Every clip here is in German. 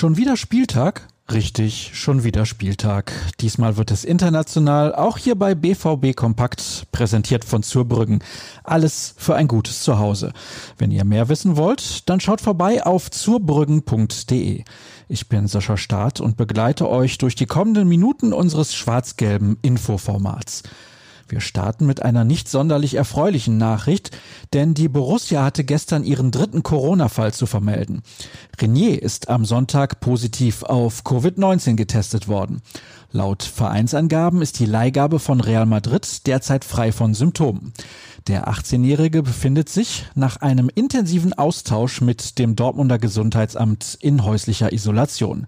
Schon wieder Spieltag? Richtig, schon wieder Spieltag. Diesmal wird es international, auch hier bei BVB Kompakt, präsentiert von Zurbrüggen. Alles für ein gutes Zuhause. Wenn ihr mehr wissen wollt, dann schaut vorbei auf zurbrüggen.de. Ich bin Sascha Staat und begleite euch durch die kommenden Minuten unseres schwarz-gelben Infoformats. Wir starten mit einer nicht sonderlich erfreulichen Nachricht, denn die Borussia hatte gestern ihren dritten Corona-Fall zu vermelden. Renier ist am Sonntag positiv auf Covid-19 getestet worden. Laut Vereinsangaben ist die Leihgabe von Real Madrid derzeit frei von Symptomen. Der 18-Jährige befindet sich nach einem intensiven Austausch mit dem Dortmunder Gesundheitsamt in häuslicher Isolation.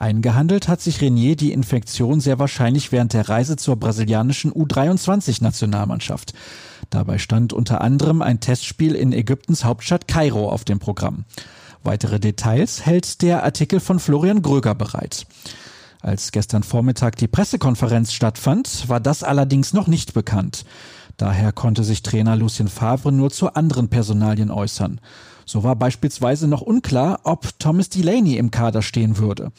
Eingehandelt hat sich Renier die Infektion sehr wahrscheinlich während der Reise zur brasilianischen U23-Nationalmannschaft. Dabei stand unter anderem ein Testspiel in Ägyptens Hauptstadt Kairo auf dem Programm. Weitere Details hält der Artikel von Florian Gröger bereit. Als gestern Vormittag die Pressekonferenz stattfand, war das allerdings noch nicht bekannt. Daher konnte sich Trainer Lucien Favre nur zu anderen Personalien äußern. So war beispielsweise noch unklar, ob Thomas Delaney im Kader stehen würde.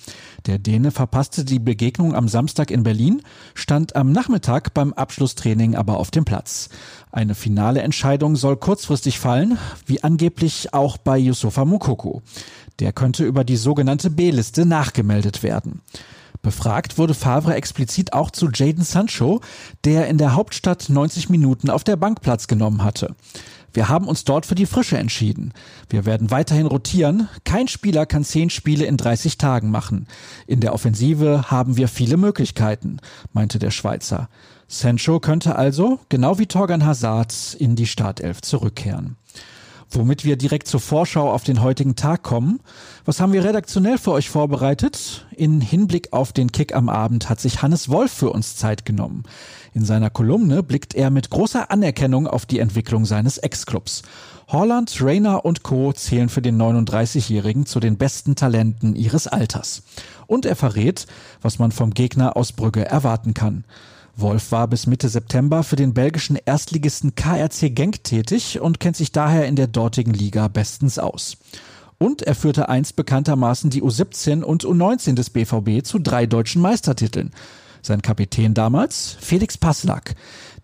Der Däne verpasste die Begegnung am Samstag in Berlin, stand am Nachmittag beim Abschlusstraining aber auf dem Platz. Eine finale Entscheidung soll kurzfristig fallen, wie angeblich auch bei Yusufa Mukoko. Der könnte über die sogenannte B-Liste nachgemeldet werden. Befragt wurde Favre explizit auch zu Jaden Sancho, der in der Hauptstadt 90 Minuten auf der Bank Platz genommen hatte. Wir haben uns dort für die Frische entschieden. Wir werden weiterhin rotieren. Kein Spieler kann zehn Spiele in 30 Tagen machen. In der Offensive haben wir viele Möglichkeiten, meinte der Schweizer. Sancho könnte also, genau wie Torgan Hazard, in die Startelf zurückkehren. Womit wir direkt zur Vorschau auf den heutigen Tag kommen. Was haben wir redaktionell für euch vorbereitet? In Hinblick auf den Kick am Abend hat sich Hannes Wolf für uns Zeit genommen. In seiner Kolumne blickt er mit großer Anerkennung auf die Entwicklung seines Ex-Clubs. Holland, Rayner und Co. zählen für den 39-Jährigen zu den besten Talenten ihres Alters. Und er verrät, was man vom Gegner aus Brügge erwarten kann. Wolf war bis Mitte September für den belgischen Erstligisten KRC Genk tätig und kennt sich daher in der dortigen Liga bestens aus. Und er führte einst bekanntermaßen die U17 und U19 des BVB zu drei deutschen Meistertiteln. Sein Kapitän damals? Felix Passlack.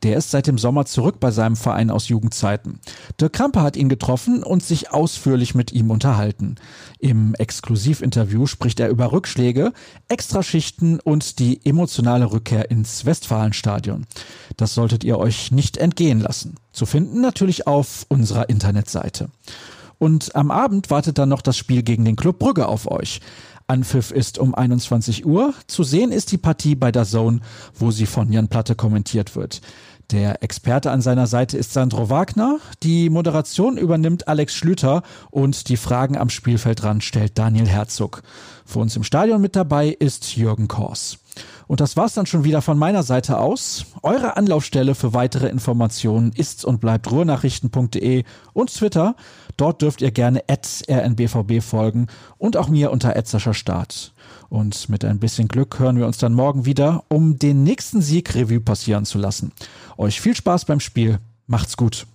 Der ist seit dem Sommer zurück bei seinem Verein aus Jugendzeiten. Dirk Krampe hat ihn getroffen und sich ausführlich mit ihm unterhalten. Im Exklusivinterview spricht er über Rückschläge, Extraschichten und die emotionale Rückkehr ins Westfalenstadion. Das solltet ihr euch nicht entgehen lassen. Zu finden natürlich auf unserer Internetseite. Und am Abend wartet dann noch das Spiel gegen den Club Brügge auf euch. Anpfiff ist um 21 Uhr. Zu sehen ist die Partie bei der Zone, wo sie von Jan Platte kommentiert wird. Der Experte an seiner Seite ist Sandro Wagner. Die Moderation übernimmt Alex Schlüter und die Fragen am Spielfeldrand stellt Daniel Herzog. Für uns im Stadion mit dabei ist Jürgen Kors. Und das war's dann schon wieder von meiner Seite aus. Eure Anlaufstelle für weitere Informationen ist und bleibt ruhrnachrichten.de und Twitter. Dort dürft ihr gerne rnbvb folgen und auch mir unter Start. Und mit ein bisschen Glück hören wir uns dann morgen wieder, um den nächsten Sieg Revue passieren zu lassen. Euch viel Spaß beim Spiel. Macht's gut.